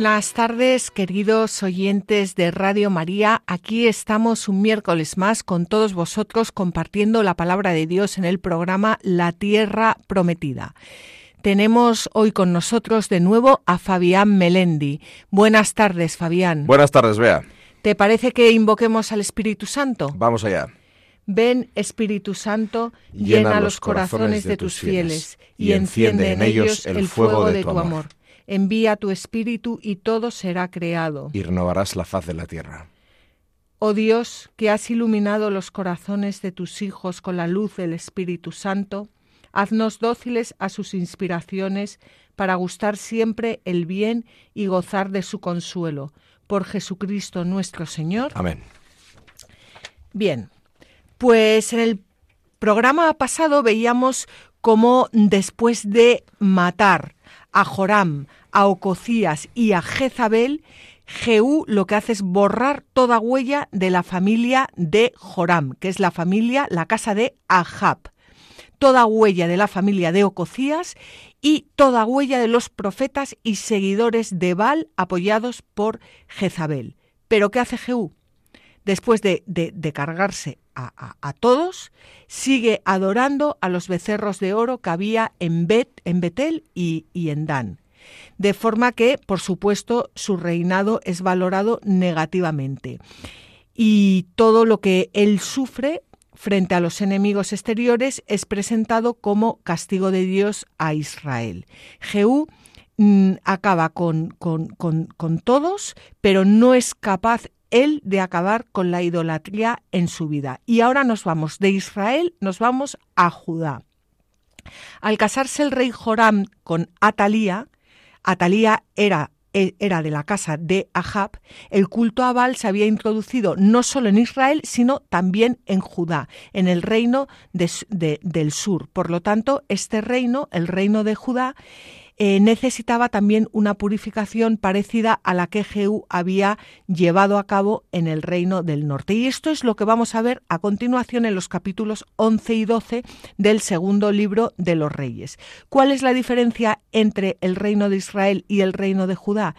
Buenas tardes, queridos oyentes de Radio María. Aquí estamos un miércoles más con todos vosotros compartiendo la palabra de Dios en el programa La Tierra Prometida. Tenemos hoy con nosotros de nuevo a Fabián Melendi. Buenas tardes, Fabián. Buenas tardes, Bea. ¿Te parece que invoquemos al Espíritu Santo? Vamos allá. Ven, Espíritu Santo, llena, los corazones de tus fieles y enciende en ellos el fuego de tu amor envía tu espíritu y todo será creado. Y renovarás la faz de la tierra. Oh Dios, que has iluminado los corazones de tus hijos con la luz del Espíritu Santo, haznos dóciles a sus inspiraciones para gustar siempre el bien y gozar de su consuelo. Por Jesucristo nuestro Señor. Amén. Bien, pues en el programa pasado veíamos cómo después de matar a Joram, a Ococías y a Jezabel, Jehú lo que hace es borrar toda huella de la familia de Joram, que es la familia, la casa de Ahab. Toda huella de la familia de Ococías y toda huella de los profetas y seguidores de Baal apoyados por Jezabel. Pero ¿qué hace Jehú? Después de, cargarse a, todos, sigue adorando a los becerros de oro que había en, Bet, en Betel y en Dan de forma que, por supuesto, su reinado es valorado negativamente. Y todo lo que él sufre frente a los enemigos exteriores es presentado como castigo de Dios a Israel. Jehú mm, acaba con, con, con todos, pero no es capaz él de acabar con la idolatría en su vida. Y ahora nos vamos de Israel, nos vamos a Judá. Al casarse el rey Joram con Atalía, Atalía era e, era de la casa de Ahab, el culto a Baal se había introducido no solo en Israel, sino también en Judá, en el reino del sur. Por lo tanto, este reino, el reino de Judá, eh, necesitaba también una purificación parecida a la que Jehú había llevado a cabo en el reino del norte. Y esto es lo que vamos a ver a continuación en los capítulos 11 y 12 del segundo libro de los reyes. ¿Cuál es la diferencia entre el reino de Israel y el reino de Judá?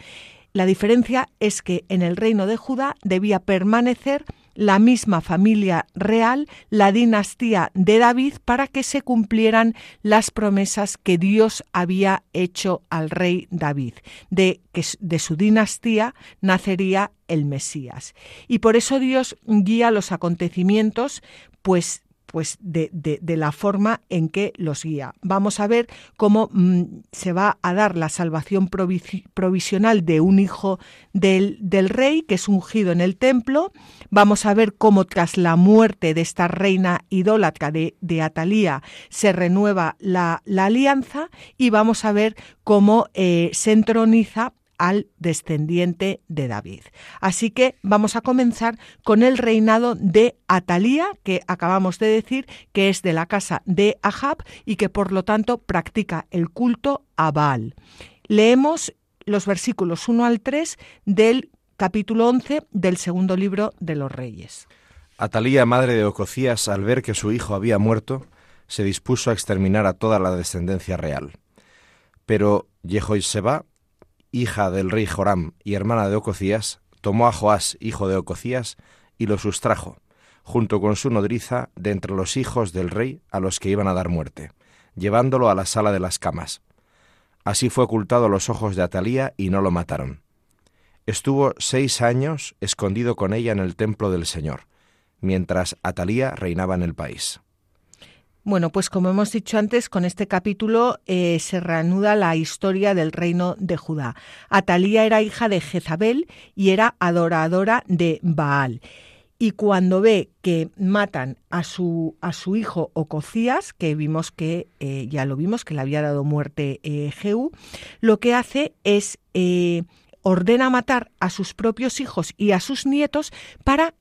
La diferencia es que en el reino de Judá debía permanecer la misma familia real, la dinastía de David, para que se cumplieran las promesas que Dios había hecho al rey David, de que de su dinastía nacería el Mesías. Y por eso Dios guía los acontecimientos, pues pues de, de, la forma en que los guía. Vamos a ver cómo mm, se va a dar la salvación provisional de un hijo del, del, rey que es ungido en el templo. Vamos a ver cómo tras la muerte de esta reina idólatra de, de Atalía se renueva la, la, alianza y vamos a ver cómo eh, se entroniza al descendiente de David. Así que vamos a comenzar con el reinado de Atalía, que acabamos de decir que es de la casa de Ahab y que por lo tanto practica el culto a Baal. Leemos los versículos 1 al 3 del capítulo 11 del segundo libro de los Reyes. Atalía, madre de Ococías, al ver que su hijo había muerto, se dispuso a exterminar a toda la descendencia real. Pero Jehoiseba, hija del rey Joram y hermana de Ococías, tomó a Joás, hijo de Ococías, y lo sustrajo, junto con su nodriza, de entre los hijos del rey a los que iban a dar muerte, llevándolo a la sala de las camas. Así fue ocultado los ojos de Atalía y no lo mataron. Estuvo seis años escondido con ella en el templo del Señor, mientras Atalía reinaba en el país. Bueno, pues como hemos dicho antes, con este capítulo eh, se reanuda la historia del reino de Judá. Atalía era hija de Jezabel y era adoradora de Baal. Y cuando ve que matan a su, a su hijo Ococías, que vimos que, eh, ya lo vimos, que le había dado muerte eh, Jehú, lo que hace es ordena matar a sus propios hijos y a sus nietos para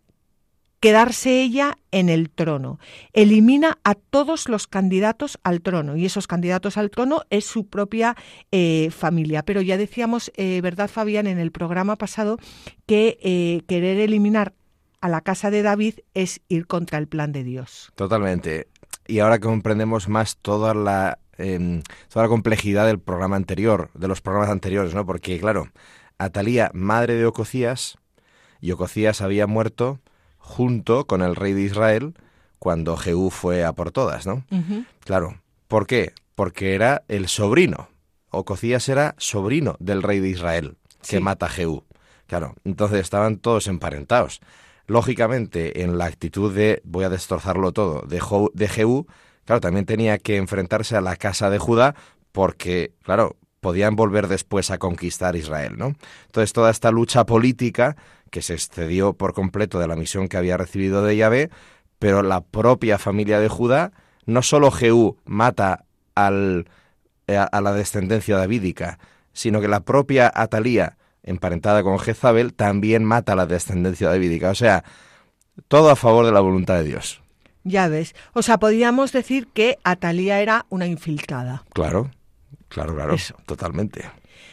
quedarse ella en el trono. Elimina a todos los candidatos al trono y esos candidatos al trono es su propia eh, familia. Pero ya decíamos, eh, ¿verdad, Fabián, en el programa pasado que eh, querer eliminar a la casa de David es ir contra el plan de Dios? Totalmente. Y ahora comprendemos más toda la, em, toda la complejidad del programa anterior, de los programas anteriores, ¿no? Porque, claro, Atalía, madre de Ococías, y Ococías había muerto junto con el rey de Israel cuando Jehú fue a por todas, ¿no? Claro. ¿Por qué? Porque era el sobrino. Ococías era sobrino del rey de Israel que mata a Jehú. Claro, entonces estaban todos emparentados. Lógicamente, en la actitud de voy a destrozarlo todo de, de Jehú, claro, también tenía que enfrentarse a la casa de Judá porque, claro, podían volver después a conquistar Israel, ¿no? Entonces toda esta lucha política que se excedió por completo de la misión que había recibido de Yahvé, pero la propia familia de Judá, no solo Jehú mata al, eh, a, la descendencia davídica, sino que la propia Atalía, emparentada con Jezabel, también mata a la descendencia davídica. O sea, todo a favor de la voluntad de Dios. Ya ves. O sea, podríamos decir que Atalía era una infiltrada. Claro. Claro, claro, totalmente.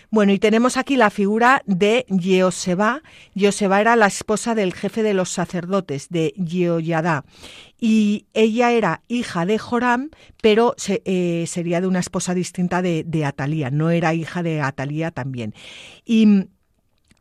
Bueno, y tenemos aquí la figura de Jeoseba. Jeoseba era la esposa del jefe de los sacerdotes, de Jehoiada. Y ella era hija de Joram, pero eh, sería de una esposa distinta de, Atalía. No era hija de Atalía también. Y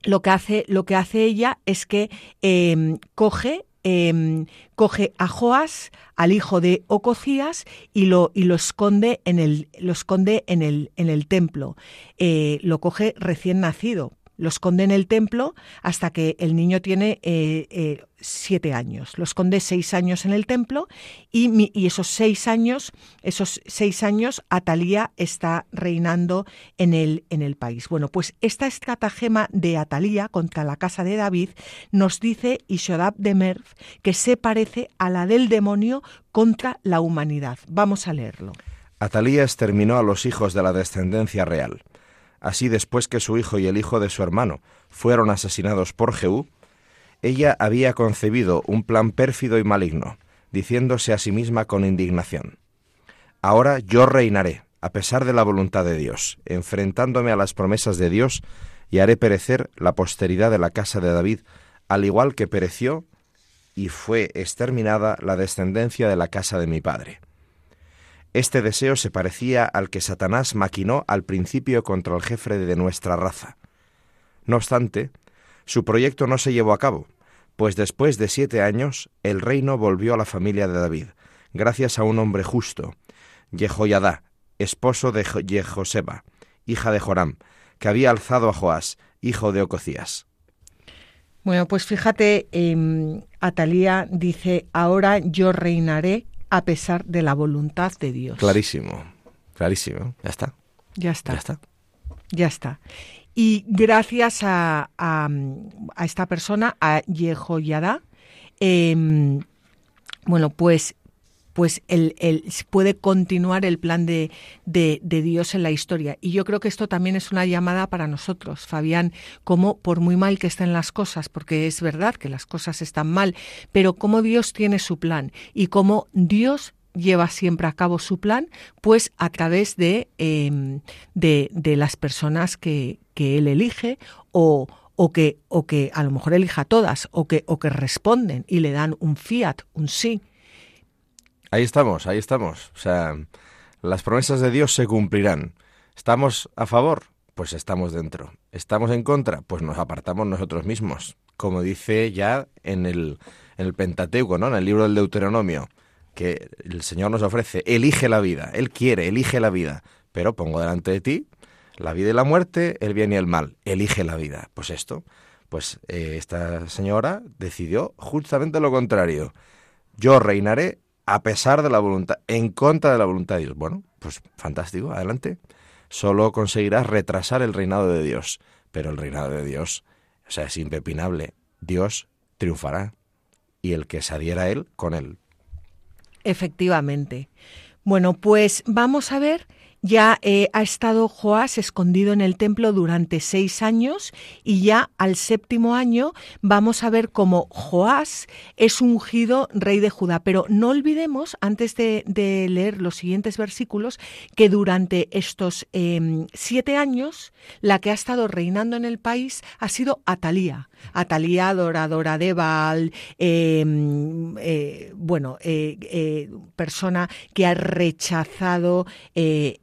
lo que hace, lo que hace ella es que em, coge Em, coge a Joás, al hijo de Ococías, y lo, y lo esconde en el, lo esconde en el, en el templo. Eh, lo coge recién nacido, lo esconde en el templo hasta que el niño tiene eh, eh, siete años. Lo esconde seis años en el templo y, esos seis años, esos seis años, Atalía está reinando en el, en el país. Bueno, pues esta estratagema de Atalía contra la casa de David nos dice Ishodab de Merv que se parece a la del demonio contra la humanidad. Vamos a leerlo. Atalía exterminó a los hijos de la descendencia real. Así después que su hijo y el hijo de su hermano fueron asesinados por Jehú, ella había concebido un plan pérfido y maligno, diciéndose a sí misma con indignación, Ahora yo reinaré, a pesar de la voluntad de Dios, enfrentándome a las promesas de Dios, y haré perecer la posteridad de la casa de David, al igual que pereció y fue exterminada la descendencia de la casa de mi padre. Este deseo se parecía al que Satanás maquinó al principio contra el jefe de nuestra raza. No obstante, su proyecto no se llevó a cabo, pues después de siete años el reino volvió a la familia de David, gracias a un hombre justo, Jehoiada, esposo de Jehoseba, hija de Joram, que había alzado a Joás, hijo de Ococías. Bueno, pues fíjate, eh, Atalía dice, ahora yo reinaré a pesar de la voluntad de Dios. Clarísimo, clarísimo, ya está. Ya está. Ya está. Ya está. Y gracias a, esta persona, a Yehoyada, eh, bueno, pues pues él, puede continuar el plan de, de, Dios en la historia. Y yo creo que esto también es una llamada para nosotros, Fabián, como por muy mal que estén las cosas, porque es verdad que las cosas están mal, pero cómo Dios tiene su plan y cómo Dios lleva siempre a cabo su plan, pues a través de, em, de, de, las personas que, que él elige o, o, que, o que a lo mejor elija todas o que, o que responden y le dan un fiat, un sí. Ahí estamos, ahí estamos. O sea, las promesas de Dios se cumplirán. ¿Estamos a favor? Pues estamos dentro. ¿Estamos en contra? Pues nos apartamos nosotros mismos. Como dice ya en el, en el Pentateuco, ¿no? En el libro del Deuteronomio que el Señor nos ofrece, elige la vida, Él quiere, elige la vida, pero pongo delante de ti la vida y la muerte, el bien y el mal, elige la vida. Pues esto, pues eh, esta señora decidió justamente lo contrario. Yo reinaré a pesar de la voluntad, en contra de la voluntad de Dios. Bueno, pues fantástico, adelante. Solo conseguirás retrasar el reinado de Dios, pero el reinado de Dios, o sea, es impepinable. Dios triunfará y el que se adhiera a él, con él. Efectivamente. Bueno, pues vamos a ver Ya eh, ha estado Joás escondido en el templo durante seis años y ya al séptimo año vamos a ver cómo Joás es ungido rey de Judá. Pero no olvidemos, antes de, leer los siguientes versículos, que durante estos em, siete años la que ha estado reinando en el país ha sido Atalía. Atalía, adoradora de Baal, em, eh, bueno, eh, persona que ha rechazado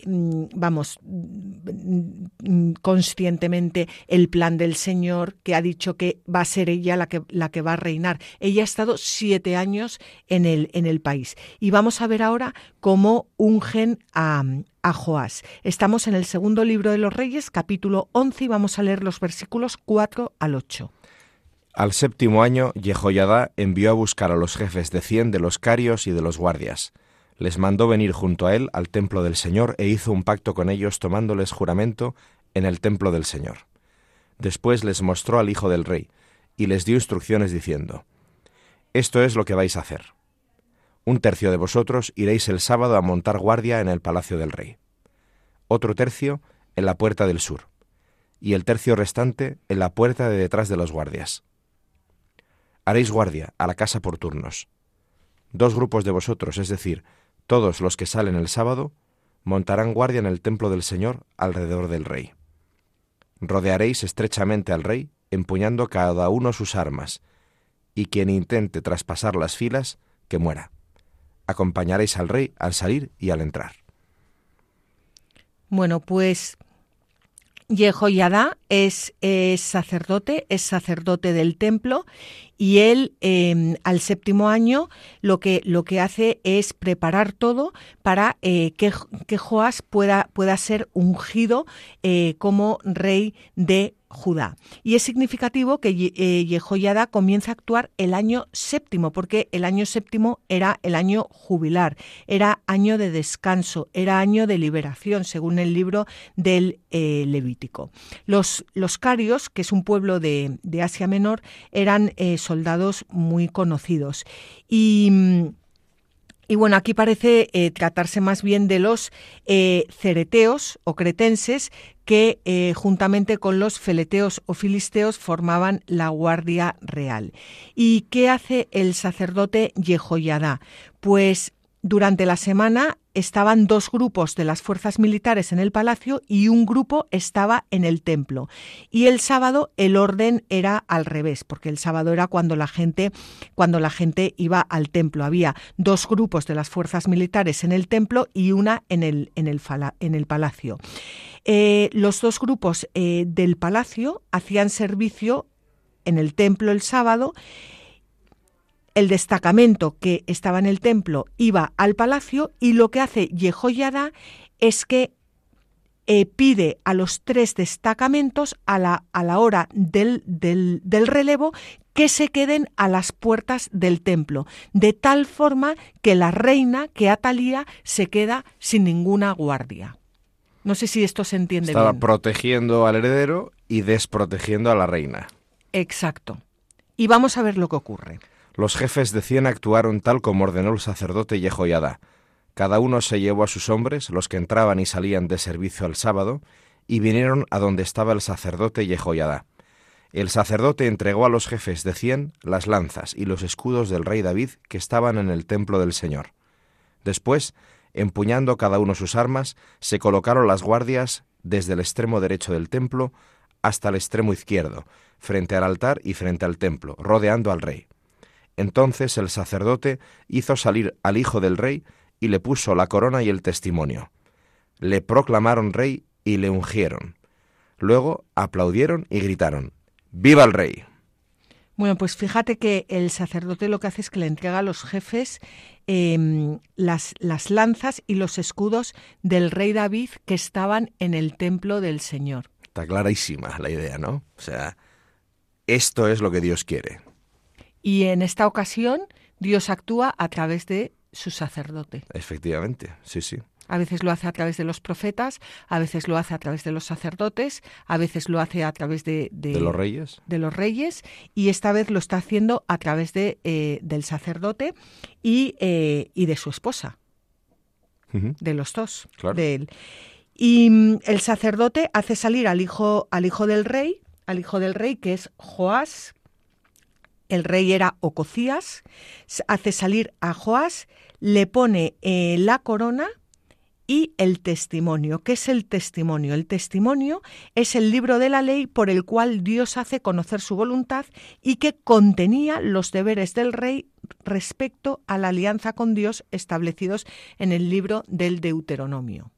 Mm, vamos, mm, conscientemente el plan del Señor, que ha dicho que va a ser ella la que, la que va a reinar. Ella ha estado siete años en el, en el país. Y vamos a ver ahora cómo ungen a, a Joás. Estamos en el segundo libro de los Reyes, capítulo 11, y vamos a leer los versículos 4 al 8. Al séptimo año, Jehoiada envió a buscar a los jefes de cien de los carios y de los guardias les mandó venir junto a él al templo del Señor e hizo un pacto con ellos tomándoles juramento en el templo del Señor. Después les mostró al Hijo del Rey y les dio instrucciones diciendo, Esto es lo que vais a hacer. Un tercio de vosotros iréis el sábado a montar guardia en el palacio del rey, otro tercio en la puerta del sur, y el tercio restante en la puerta de detrás de los guardias. Haréis guardia a la casa por turnos. Dos grupos de vosotros, es decir, todos los que salen el sábado montarán guardia en el templo del Señor alrededor del rey. Rodearéis estrechamente al rey, empuñando cada uno sus armas, y quien intente traspasar las filas, que muera. Acompañaréis al rey al salir y al entrar. Bueno, pues Yehoyadá es, es, sacerdote, es sacerdote del templo y él em, al séptimo año lo que, lo que hace es preparar todo para eh, que, que, Joás pueda, pueda ser ungido eh, como rey de Judá. Y es significativo que eh, Yehoiada comienza a actuar el año séptimo, porque el año séptimo era el año jubilar, era año de descanso, era año de liberación, según el libro del eh, Levítico. Los, los carios, que es un pueblo de, Asia Menor, eran eh, soldados muy conocidos. Y mm, y bueno, aquí parece eh, tratarse más bien de los eh, cereteos o cretenses que eh, juntamente con los feleteos o filisteos formaban la Guardia Real. ¿Y qué hace el sacerdote Yehoyadá? Pues durante la semana estaban dos grupos de las fuerzas militares en el palacio y un grupo estaba en el templo. Y el sábado el orden era al revés, porque el sábado era cuando la gente cuando la gente iba al templo. Había dos grupos de las fuerzas militares en el templo y una en el, en el, palacio. Eh, los dos grupos eh, del palacio hacían servicio en el templo el sábado el destacamento que estaba en el templo iba al palacio y lo que hace Yehoyada es que eh, pide a los tres destacamentos a la, a la hora del, del, del, relevo que se queden a las puertas del templo, de tal forma que la reina, que Atalía, se queda sin ninguna guardia. No sé si esto se entiende Estaba bien. protegiendo al heredero y desprotegiendo a la reina. Exacto. Y vamos a ver lo que ocurre. Los jefes de cien actuaron tal como ordenó el sacerdote Yehoiada. Cada uno se llevó a sus hombres, los que entraban y salían de servicio al sábado, y vinieron a donde estaba el sacerdote Yehoiada. El sacerdote entregó a los jefes de cien las lanzas y los escudos del rey David que estaban en el templo del Señor. Después, empuñando cada uno sus armas, se colocaron las guardias desde el extremo derecho del templo hasta el extremo izquierdo, frente al altar y frente al templo, rodeando al rey. Entonces el sacerdote hizo salir al hijo del rey y le puso la corona y el testimonio. Le proclamaron rey y le ungieron. Luego aplaudieron y gritaron, ¡Viva el rey! Bueno, pues fíjate que el sacerdote lo que hace es que le entrega a los jefes em, las, las lanzas y los escudos del rey David que estaban en el templo del Señor. Está clarísima la idea, ¿no? O sea, esto es lo que Dios quiere. Y en esta ocasión Dios actúa a través de su sacerdote. Efectivamente, sí, sí. A veces lo hace a través de los profetas, a veces lo hace a través de los sacerdotes, a veces lo hace a través de, de, los reyes. De los reyes, y esta vez lo está haciendo a través de, eh, del sacerdote y, eh, y de su esposa. de los dos, Claro. de él. Y mm, el sacerdote hace salir al hijo, al hijo del rey, al hijo del rey, que es Joás. El rey era Ococías. Hace salir a Joás, le pone eh, la corona y el testimonio. ¿Qué es el testimonio? El testimonio es el libro de la ley por el cual Dios hace conocer su voluntad y que contenía los deberes del rey respecto a la alianza con Dios establecidos en el libro del Deuteronomio.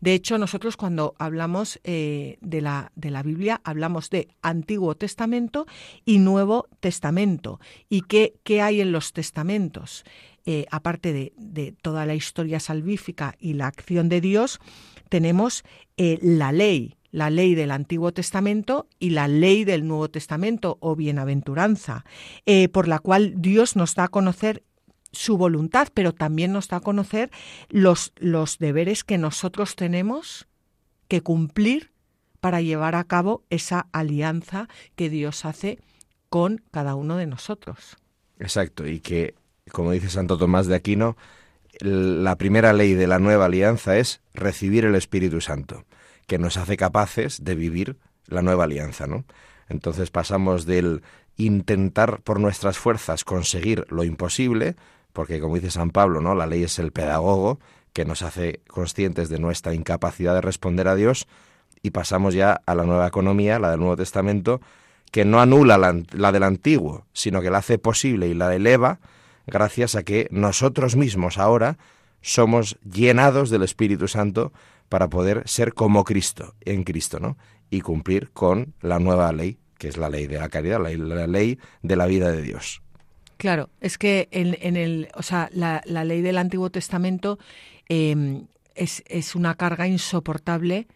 De hecho, nosotros cuando hablamos eh, de, la, de la Biblia, hablamos de Antiguo Testamento y Nuevo Testamento. ¿Y qué, qué hay en los testamentos? Eh, aparte de, de toda la historia salvífica y la acción de Dios, tenemos eh, la ley, la ley del Antiguo Testamento y la ley del Nuevo Testamento o bienaventuranza, por la cual Dios nos da a conocer su voluntad, pero también nos da a conocer los, los deberes que nosotros tenemos que cumplir para llevar a cabo esa alianza que Dios hace con cada uno de nosotros. Exacto, y que, como dice Santo Tomás de Aquino, la primera ley de la nueva alianza es recibir el Espíritu Santo, que nos hace capaces de vivir la nueva alianza, ¿no? Entonces pasamos del intentar por nuestras fuerzas conseguir lo imposible, porque como dice San Pablo, ¿no? La ley es el pedagogo que nos hace conscientes de nuestra incapacidad de responder a Dios y pasamos ya a la nueva economía, la del Nuevo Testamento, que no anula la, la del antiguo, sino que la hace posible y la eleva gracias a que nosotros mismos ahora somos llenados del Espíritu Santo para poder ser como Cristo, en Cristo, ¿no? Y cumplir con la nueva ley, que es la ley de la caridad, la, la ley de la vida de Dios. Claro, es que en, en el, o sea, la, la ley del Antiguo Testamento eh, es, es una carga insoportable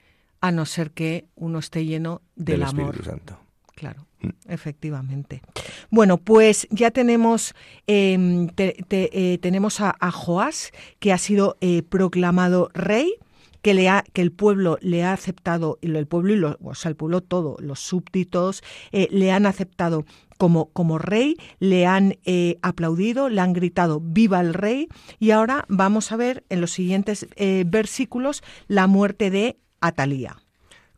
a no ser que uno esté lleno del, del amor. Espíritu Santo. Claro, efectivamente. Bueno, pues ya tenemos, eh, te- te- eh, tenemos a, a Joás, que ha sido eh, proclamado rey, que, le ha, que el pueblo le ha aceptado, el pueblo, y lo- o sea, el pueblo todo, los súbditos, eh, le han aceptado como, como rey, le han eh, aplaudido, le han gritado viva el rey, y ahora vamos a ver en los siguientes eh, versículos la muerte de Atalía.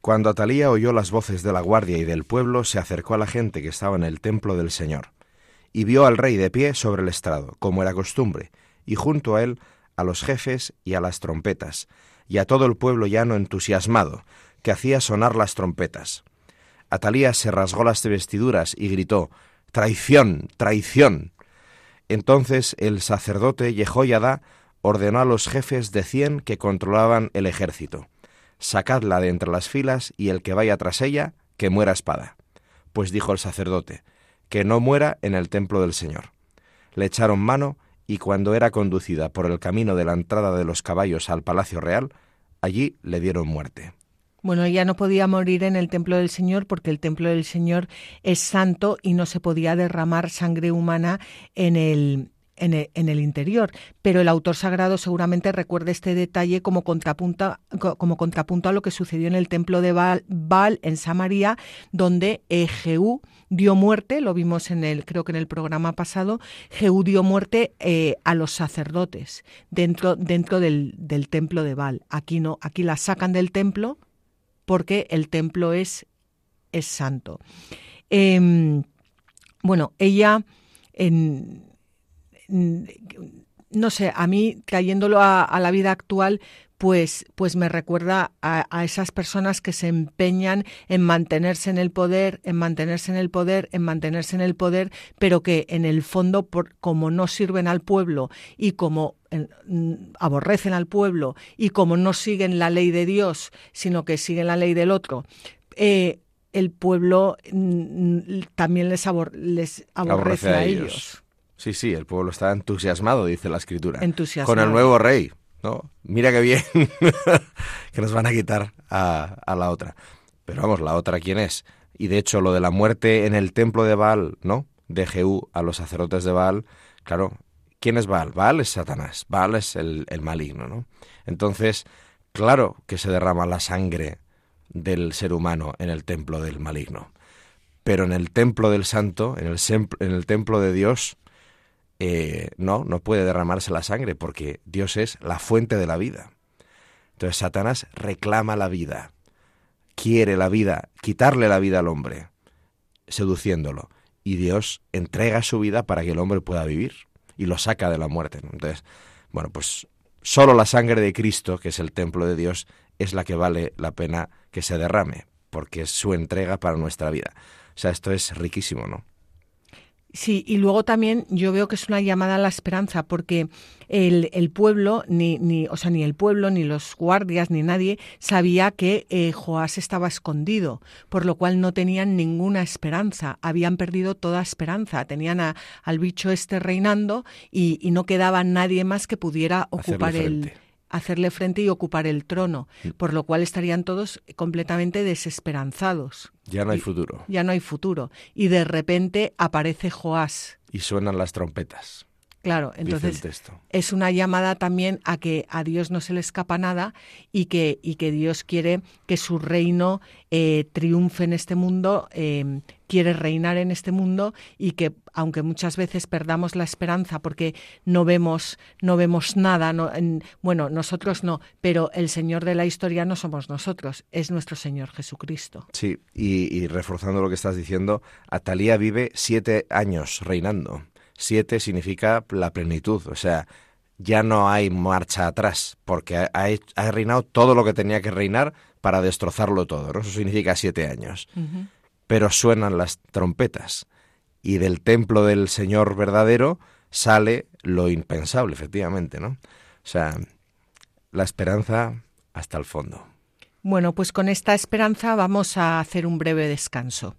Cuando Atalía oyó las voces de la guardia y del pueblo, se acercó a la gente que estaba en el templo del Señor, y vio al rey de pie sobre el estrado, como era costumbre, y junto a él a los jefes y a las trompetas, y a todo el pueblo llano entusiasmado, que hacía sonar las trompetas. Atalía se rasgó las vestiduras y gritó Traición, traición. Entonces el sacerdote Jehoiada ordenó a los jefes de cien que controlaban el ejército sacadla de entre las filas y el que vaya tras ella, que muera espada. Pues dijo el sacerdote, que no muera en el templo del Señor. Le echaron mano y cuando era conducida por el camino de la entrada de los caballos al palacio real, allí le dieron muerte. Bueno, ella no podía morir en el templo del Señor porque el templo del Señor es santo y no se podía derramar sangre humana en el, en el, en el interior. Pero el autor sagrado seguramente recuerda este detalle como contrapunto, como contrapunto a lo que sucedió en el templo de Baal, Baal en Samaria, donde eh, Jehú dio muerte, lo vimos en el, creo que en el programa pasado, Jehú dio muerte eh, a los sacerdotes dentro, dentro del, del templo de Baal. Aquí no, aquí la sacan del templo porque el templo es, es santo. Eh, bueno, ella, en, no sé, a mí trayéndolo a, a, la vida actual, pues, pues me recuerda a, a, esas personas que se empeñan en mantenerse en el poder, en mantenerse en el poder, en mantenerse en el poder, pero que en el fondo, por, como no sirven al pueblo y como en, aborrecen al pueblo y como no siguen la ley de Dios, sino que siguen la ley del otro, eh, el pueblo mm, también les, abor les aborrece, aborrece, a, ellos. ellos. Sí, sí, el pueblo está entusiasmado, dice la escritura. Entusiasmado. Con el nuevo rey. ¿No? Mira qué bien que nos van a quitar a, a, la otra. Pero vamos, la otra quién es. Y de hecho, lo de la muerte en el templo de Baal, ¿no? De Jehú a los sacerdotes de Baal, claro, ¿quién es Baal? Baal es Satanás, Baal es el, el maligno, ¿no? Entonces, claro que se derrama la sangre del ser humano en el templo del maligno. Pero en el templo del santo, en el, en el templo de Dios, eh, no, no puede derramarse la sangre porque Dios es la fuente de la vida. Entonces Satanás reclama la vida, quiere la vida, quitarle la vida al hombre, seduciéndolo. Y Dios entrega su vida para que el hombre pueda vivir y lo saca de la muerte. Entonces, bueno, pues solo la sangre de Cristo, que es el templo de Dios, es la que vale la pena que se derrame, porque es su entrega para nuestra vida. O sea, esto es riquísimo, ¿no? Sí, y luego también yo veo que es una llamada a la esperanza, porque el, el pueblo, ni, ni, o sea, ni el pueblo, ni los guardias, ni nadie sabía que eh, Joás estaba escondido, por lo cual no tenían ninguna esperanza, habían perdido toda esperanza, tenían al bicho este reinando y, y, no quedaba nadie más que pudiera ocupar el hacerle frente y ocupar el trono, mm. por lo cual estarían todos completamente desesperanzados. Ya no hay futuro. Ya no hay futuro. Y de repente aparece Joás. Y suenan las trompetas. Claro, entonces es una llamada también a que a Dios no se le escapa nada y que, y que Dios quiere que su reino eh, triunfe en este mundo, em, quiere reinar en este mundo y que aunque muchas veces perdamos la esperanza porque no vemos, no vemos nada, no, bueno, nosotros no, pero el Señor de la historia no somos nosotros, es nuestro Señor Jesucristo. Sí, y, y reforzando lo que estás diciendo, Atalía vive siete años reinando siete significa la plenitud, o sea, ya no hay marcha atrás, porque ha, reinado todo lo que tenía que reinar para destrozarlo todo, Eso significa siete años. Pero suenan las trompetas y del templo del Señor verdadero sale lo impensable, efectivamente, ¿no? O sea, la esperanza hasta el fondo. Bueno, pues con esta esperanza vamos a hacer un breve descanso.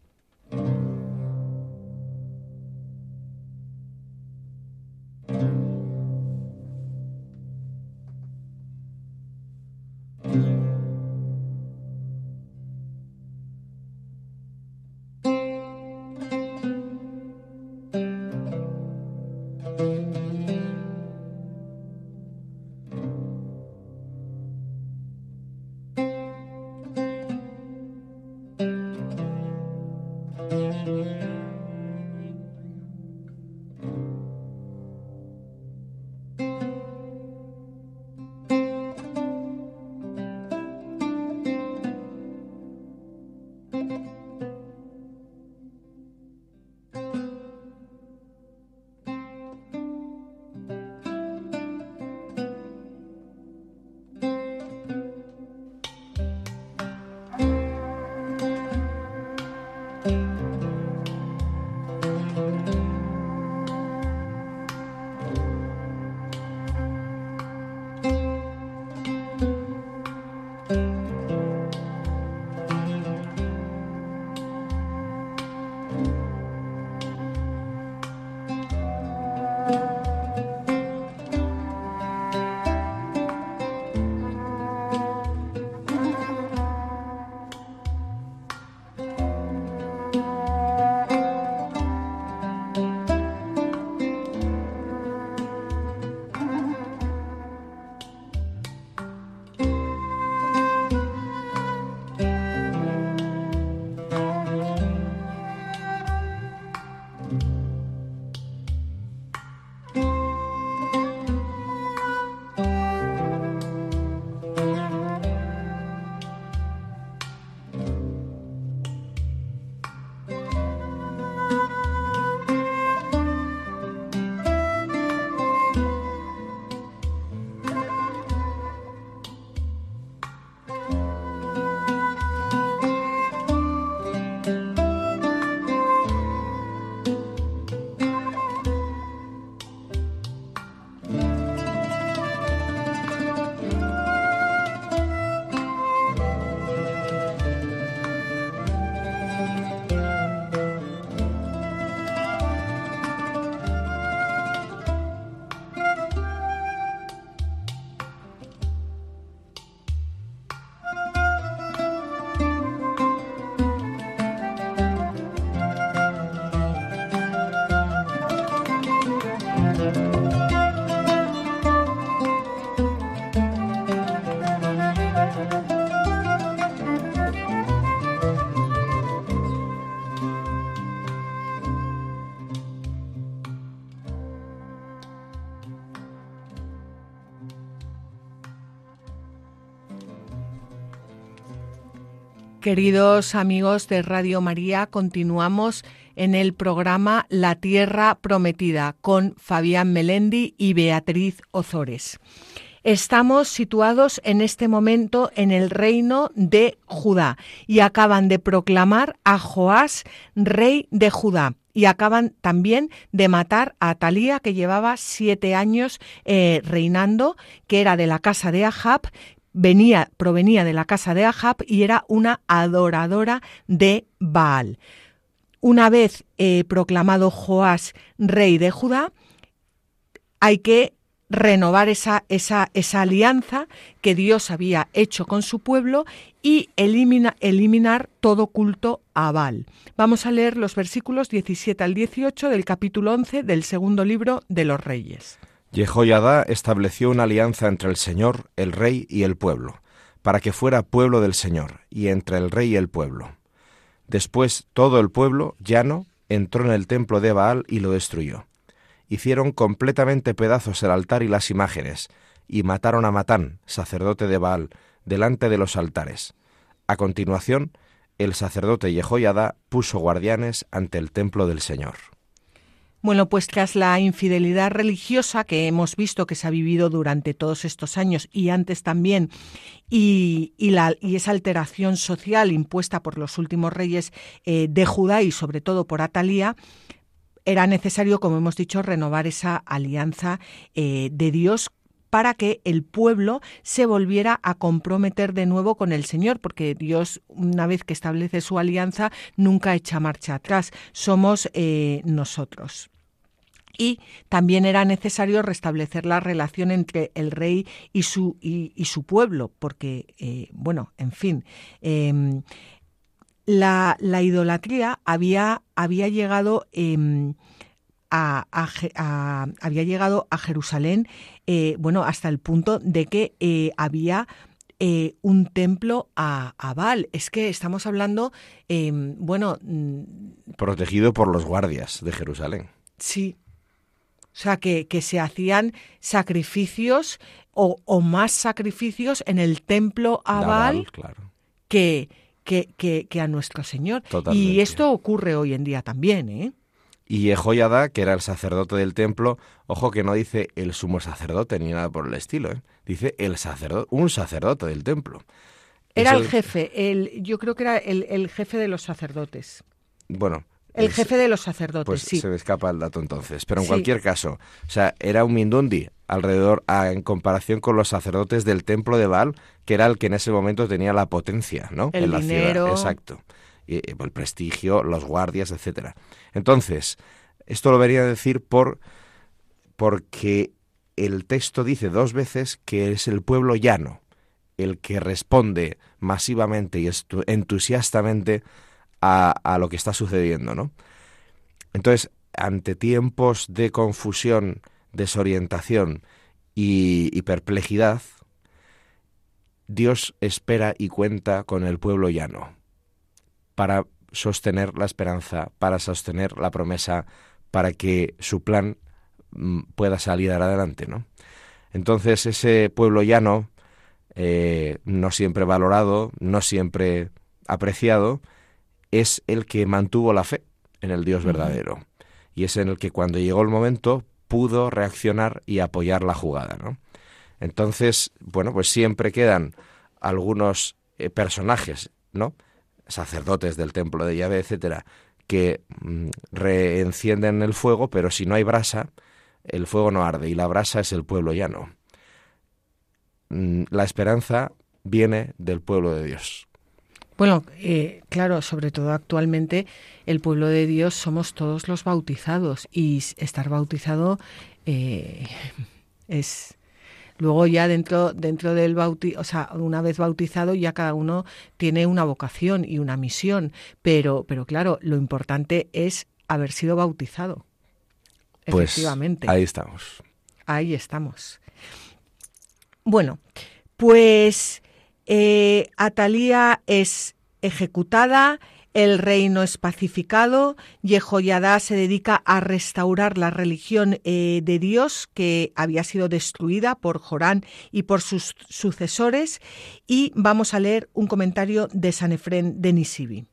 Queridos amigos de Radio María, continuamos en el programa La Tierra Prometida con Fabián Melendi y Beatriz Ozores. Estamos situados en este momento en el reino de Judá y acaban de proclamar a Joás rey de Judá y acaban también de matar a Atalía, que llevaba siete años eh, reinando, que era de la casa de Ahab, venía, provenía de la casa de Ahab y era una adoradora de Baal. Una vez eh, proclamado Joás rey de Judá, hay que renovar esa, esa, esa, alianza que Dios había hecho con su pueblo y elimina, eliminar todo culto a Baal. Vamos a leer los versículos 17 al 18 del capítulo 11 del segundo libro de los Reyes. Jehoiada estableció una alianza entre el Señor, el rey y el pueblo, para que fuera pueblo del Señor, y entre el rey y el pueblo. Después todo el pueblo, llano, entró en el templo de Baal y lo destruyó. Hicieron completamente pedazos el altar y las imágenes, y mataron a Matán, sacerdote de Baal, delante de los altares. A continuación, el sacerdote Jehoiada puso guardianes ante el templo del Señor. Bueno, pues tras la infidelidad religiosa que hemos visto que se ha vivido durante todos estos años y antes también, y, esa alteración social impuesta por los últimos reyes eh, de Judá y sobre todo por Atalía, era necesario, como hemos dicho, renovar esa alianza eh, de Dios para que el pueblo se volviera a comprometer de nuevo con el Señor, porque Dios, una vez que establece su alianza, nunca echa marcha atrás. Somos eh, nosotros y también era necesario restablecer la relación entre el rey y su, y, su pueblo, porque, eh, bueno, en fin, em, la, idolatría había, había llegado... Em, a, había llegado a Jerusalén, eh, bueno, hasta el punto de que eh, había un templo a, a, Baal. Es que estamos hablando, em, bueno... Mm, Protegido por los guardias de Jerusalén. Sí, o sea, que, se hacían sacrificios o, más sacrificios en el templo a Baal que, que, a nuestro Señor. Y esto ocurre hoy en día también, ¿eh? Y Jehoiada, que era el sacerdote del templo, ojo que no dice el sumo sacerdote ni nada por el estilo, ¿eh? dice el sacerdote, un sacerdote del templo. Era el, jefe, el, yo creo que era el, el jefe de los sacerdotes. Bueno, el jefe de los sacerdotes, pues sí. Se me escapa el dato entonces. Pero en cualquier caso, o sea, era un Mindundi alrededor, en comparación con los sacerdotes del templo de Baal, que era el que en ese momento tenía la potencia, ¿no? El en la dinero. ciudad. Exacto. Y, el prestigio, los guardias, etcétera. Entonces, esto lo debería decir por porque el texto dice dos veces que es el pueblo llano el que responde masivamente y entusiastamente a, lo que está sucediendo, ¿no? Entonces, ante tiempos de confusión, desorientación y, perplejidad, Dios espera y cuenta con el pueblo llano para sostener la esperanza, para sostener la promesa, para que su plan mm, pueda salir adelante, ¿no? Entonces ese pueblo llano, eh, no siempre valorado, no siempre apreciado, es el que mantuvo la fe en el Dios verdadero. Y es en el que cuando llegó el momento pudo reaccionar y apoyar la jugada, ¿no? Entonces, bueno, pues siempre quedan algunos eh, personajes, ¿no? Sacerdotes del templo de Yahvé, etcétera, que mm, reencienden el fuego, pero si no hay brasa, el fuego no arde y la brasa es el pueblo llano. Mm, la esperanza viene del pueblo de Dios. Bueno, eh, claro, sobre todo actualmente el pueblo de Dios somos todos los bautizados y estar bautizado eh, es luego ya dentro dentro del bauti o sea, una vez bautizado ya cada uno tiene una vocación y una misión, pero pero claro, lo importante es haber sido bautizado. Pues efectivamente. Ahí estamos. Ahí estamos. Bueno, pues eh, Atalía es ejecutada, el reino es pacificado, Yehoyadá se dedica a restaurar la religión eh, de Dios que había sido destruida por Jorán y por sus sucesores y vamos a leer un comentario de San Efrén de Nisibi.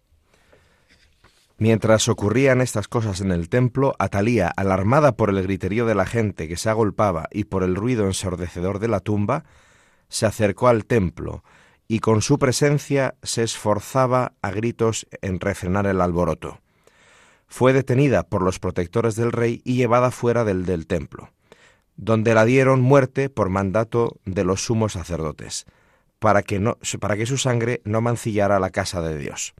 Mientras ocurrían estas cosas en el templo, Atalía, alarmada por el griterío de la gente que se agolpaba y por el ruido ensordecedor de la tumba, se acercó al templo y con su presencia se esforzaba a gritos en refrenar el alboroto. Fue detenida por los protectores del rey y llevada fuera del, del templo, donde la dieron muerte por mandato de los sumos sacerdotes, para que, no, para que su sangre no mancillara la casa de Dios.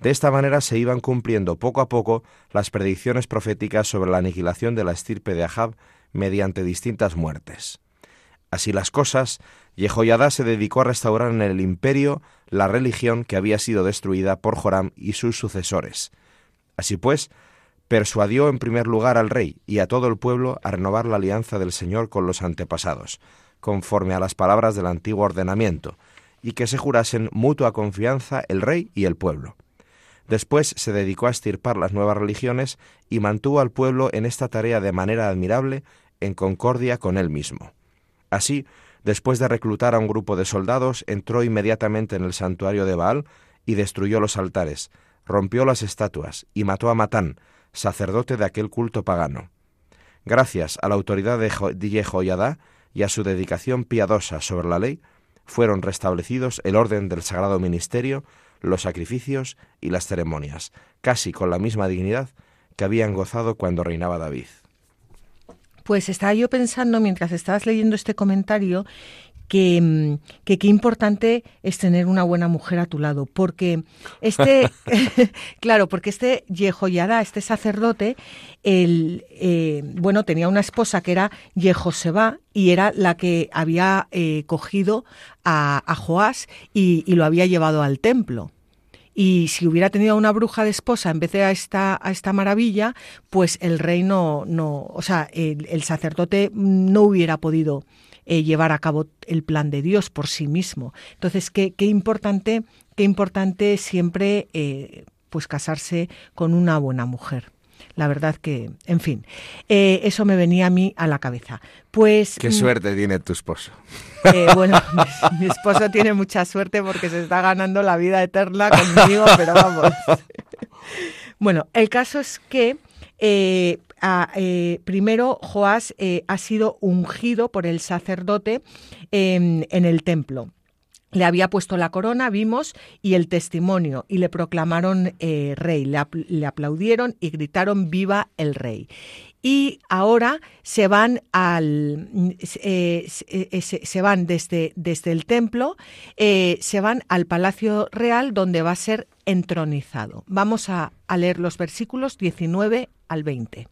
De esta manera se iban cumpliendo poco a poco las predicciones proféticas sobre la aniquilación de la estirpe de Ahab mediante distintas muertes. Así las cosas, Jehoiada se dedicó a restaurar en el imperio la religión que había sido destruida por Joram y sus sucesores. Así pues, persuadió en primer lugar al rey y a todo el pueblo a renovar la alianza del Señor con los antepasados, conforme a las palabras del antiguo ordenamiento, y que se jurasen mutua confianza el rey y el pueblo. Después se dedicó a estirpar las nuevas religiones y mantuvo al pueblo en esta tarea de manera admirable, en concordia con él mismo. Así, después de reclutar a un grupo de soldados, entró inmediatamente en el santuario de Baal y destruyó los altares, rompió las estatuas y mató a Matán, sacerdote de aquel culto pagano. Gracias a la autoridad de Jehoiada y a su dedicación piadosa sobre la ley, fueron restablecidos el orden del sagrado ministerio los sacrificios y las ceremonias, casi con la misma dignidad que habían gozado cuando reinaba David. Pues estaba yo pensando mientras estabas leyendo este comentario que, mm, qué importante es tener una buena mujer a tu lado, porque este, claro, porque este Yehoyada, este sacerdote, el, eh, bueno, tenía una esposa que era Yehoseba y era la que había eh, cogido a, a Joás y, lo había llevado al templo. Y si hubiera tenido una bruja de esposa en vez de a esta, a esta maravilla, pues el rey no, no o sea, el sacerdote no hubiera podido eh, llevar a cabo el plan de Dios por sí mismo. Entonces, qué, qué importante, qué importante siempre eh, pues casarse con una buena mujer. La verdad que, en fin, eh, eso me venía a mí a la cabeza. Pues qué suerte tiene tu esposo. Bueno, mi, esposo tiene mucha suerte porque se está ganando la vida eterna conmigo, pero vamos. bueno, el caso es que eh, primero Joás eh, ha sido ungido por el sacerdote en el templo. Le había puesto la corona, vimos, y el testimonio, y le proclamaron eh, rey, le, aplaudieron y gritaron viva el rey y ahora se van al se, van desde, desde el templo se van al palacio real donde va a ser entronizado vamos a, a leer los versículos 19 al 20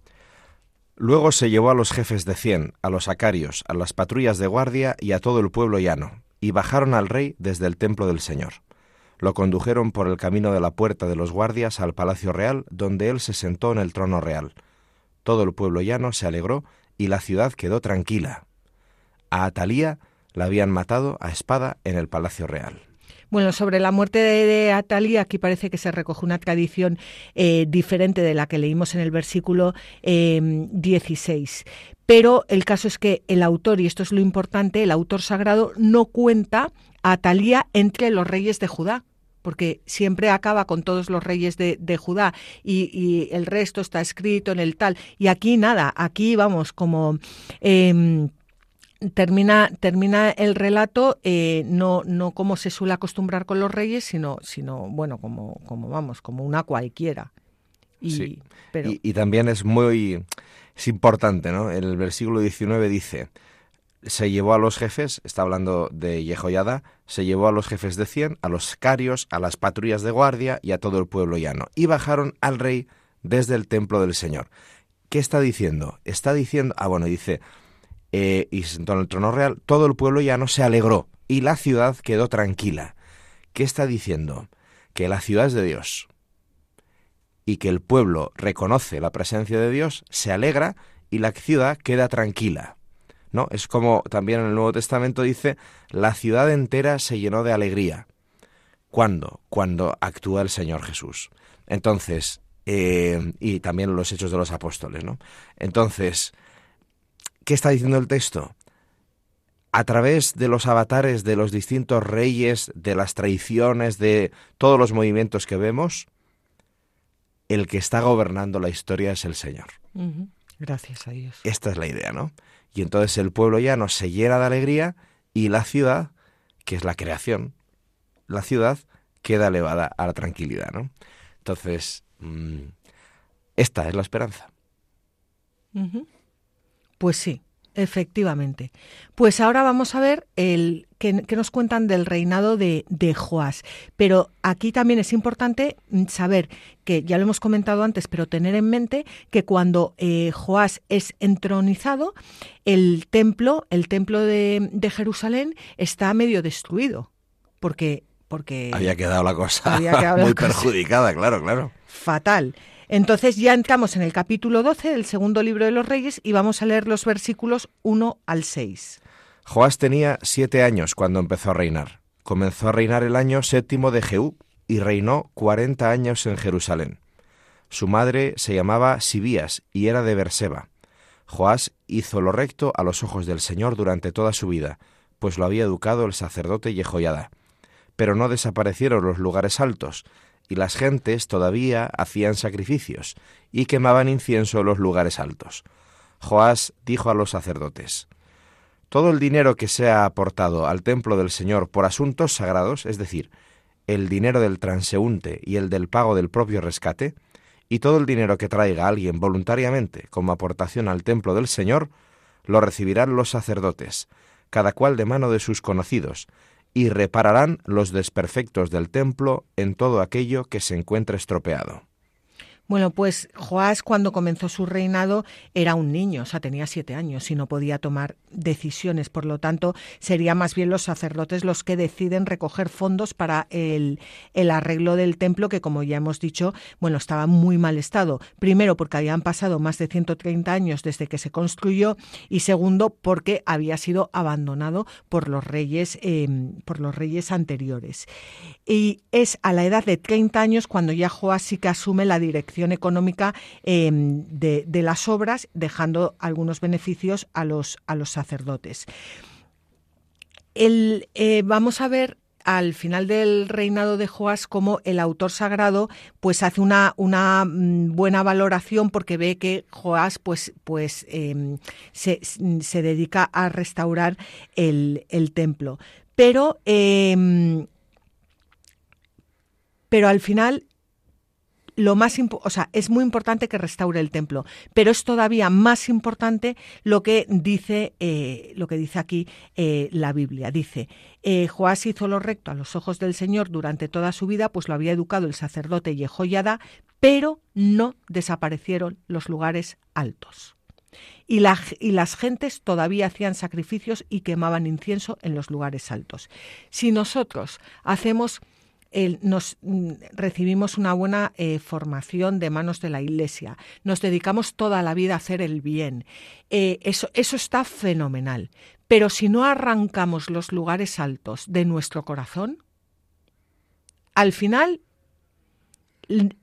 Luego se llevó a los jefes de cien, a los acarios, a las patrullas de guardia y a todo el pueblo llano, y bajaron al rey desde el templo del Señor. Lo condujeron por el camino de la puerta de los guardias al palacio real, donde él se sentó en el trono real. Todo el pueblo llano se alegró y la ciudad quedó tranquila. A Atalía la habían matado a espada en el palacio real. Bueno, sobre la muerte de, Atalía, aquí parece que se recoge una tradición eh, diferente de la que leímos en el versículo 16. Em, Pero el caso es que el autor, y esto es lo importante, el autor sagrado no cuenta a Atalía entre los reyes de Judá porque siempre acaba con todos los reyes de, Judá y, el resto está escrito en el tal. Y aquí nada, aquí vamos como... Em, termina, termina el relato eh, no, no como se suele acostumbrar con los reyes, sino, sino bueno, como, como vamos, como una cualquiera. Y, pero... y, también es muy es importante, ¿no? El versículo 19 dice, se llevó a los jefes, está hablando de Yehoyada, se llevó a los jefes de cien, a los carios, a las patrullas de guardia y a todo el pueblo llano, y bajaron al rey desde el templo del Señor. ¿Qué está diciendo? Está diciendo, ah bueno, dice, eh, y sentó en el trono real, todo el pueblo ya no se alegró y la ciudad quedó tranquila. ¿Qué está diciendo? Que la ciudad es de Dios y que el pueblo reconoce la presencia de Dios, se alegra y la ciudad queda tranquila. ¿No? Es como también en el Nuevo Testamento dice, la ciudad entera se llenó de alegría. ¿Cuándo? Cuando actúa el Señor Jesús. Entonces, eh, y también los hechos de los apóstoles, ¿no? Entonces, ¿qué está diciendo el texto? A través de los avatares de los distintos reyes, de las traiciones, de todos los movimientos que vemos, el que está gobernando la historia es el Señor. Gracias a Dios. Esta es la idea, ¿no? Y entonces el pueblo llano se llena de alegría y la ciudad, que es la creación, la ciudad queda elevada a la tranquilidad, ¿no? Entonces, mm, esta es la esperanza. Pues sí, Efectivamente. Pues ahora vamos a ver el que, nos cuentan del reinado de, de, Joás. Pero aquí también es importante saber que ya lo hemos comentado antes, pero tener en mente que cuando eh, Joás es entronizado, el templo, el templo de, de Jerusalén, está medio destruido. Porque porque había quedado la cosa muy perjudicada, claro, claro. Fatal. Entonces ya entramos en el capítulo 12 del segundo libro de los Reyes y vamos a leer los versículos 1 al 6. Joás tenía siete años cuando empezó a reinar. Comenzó a reinar el año séptimo de Jehú y reinó cuarenta años en Jerusalén. Su madre se llamaba Sibías y era de Berseba. Joás hizo lo recto a los ojos del Señor durante toda su vida, pues lo había educado el sacerdote Jehoiada. Pero no desaparecieron los lugares altos, y las gentes todavía hacían sacrificios y quemaban incienso en los lugares altos. Joás dijo a los sacerdotes, Todo el dinero que sea aportado al templo del Señor por asuntos sagrados, es decir, el dinero del transeúnte y el del pago del propio rescate, y todo el dinero que traiga alguien voluntariamente como aportación al templo del Señor, lo recibirán los sacerdotes, cada cual de mano de sus conocidos, y repararán los desperfectos del templo en todo aquello que se encuentre estropeado. Bueno, pues Joás cuando comenzó su reinado era un niño, o sea, tenía siete años y no podía tomar decisiones. Por lo tanto, sería más bien los sacerdotes los que deciden recoger fondos para el, arreglo del templo, que como ya hemos dicho, bueno, estaba muy mal estado. Primero, porque habían pasado más de 130 años desde que se construyó y segundo, porque había sido abandonado por los reyes, em, por los reyes anteriores. Y es a la edad de 30 años cuando ya Joás sí que asume la dirección económica em, de, las obras, dejando algunos beneficios a los, a los sacerdotes. El, eh, vamos a ver al final del reinado de Joás como el autor sagrado pues hace una, una mm, buena valoración porque ve que Joás pues, pues em, se, dedica a restaurar el, templo. Pero, em, pero al final lo más o sea, es muy importante que restaure el templo, pero es todavía más importante lo que dice, eh, lo que dice aquí eh, la Biblia. Dice, eh, Joás hizo lo recto a los ojos del Señor durante toda su vida, pues lo había educado el sacerdote Jehoiada, pero no desaparecieron los lugares altos. Y, y, las gentes todavía hacían sacrificios y quemaban incienso en los lugares altos. Si nosotros hacemos nos mm, recibimos una buena eh, formación de manos de la Iglesia, nos dedicamos toda la vida a hacer el bien. Eh, eso, eso está fenomenal. Pero si no arrancamos los lugares altos de nuestro corazón, al final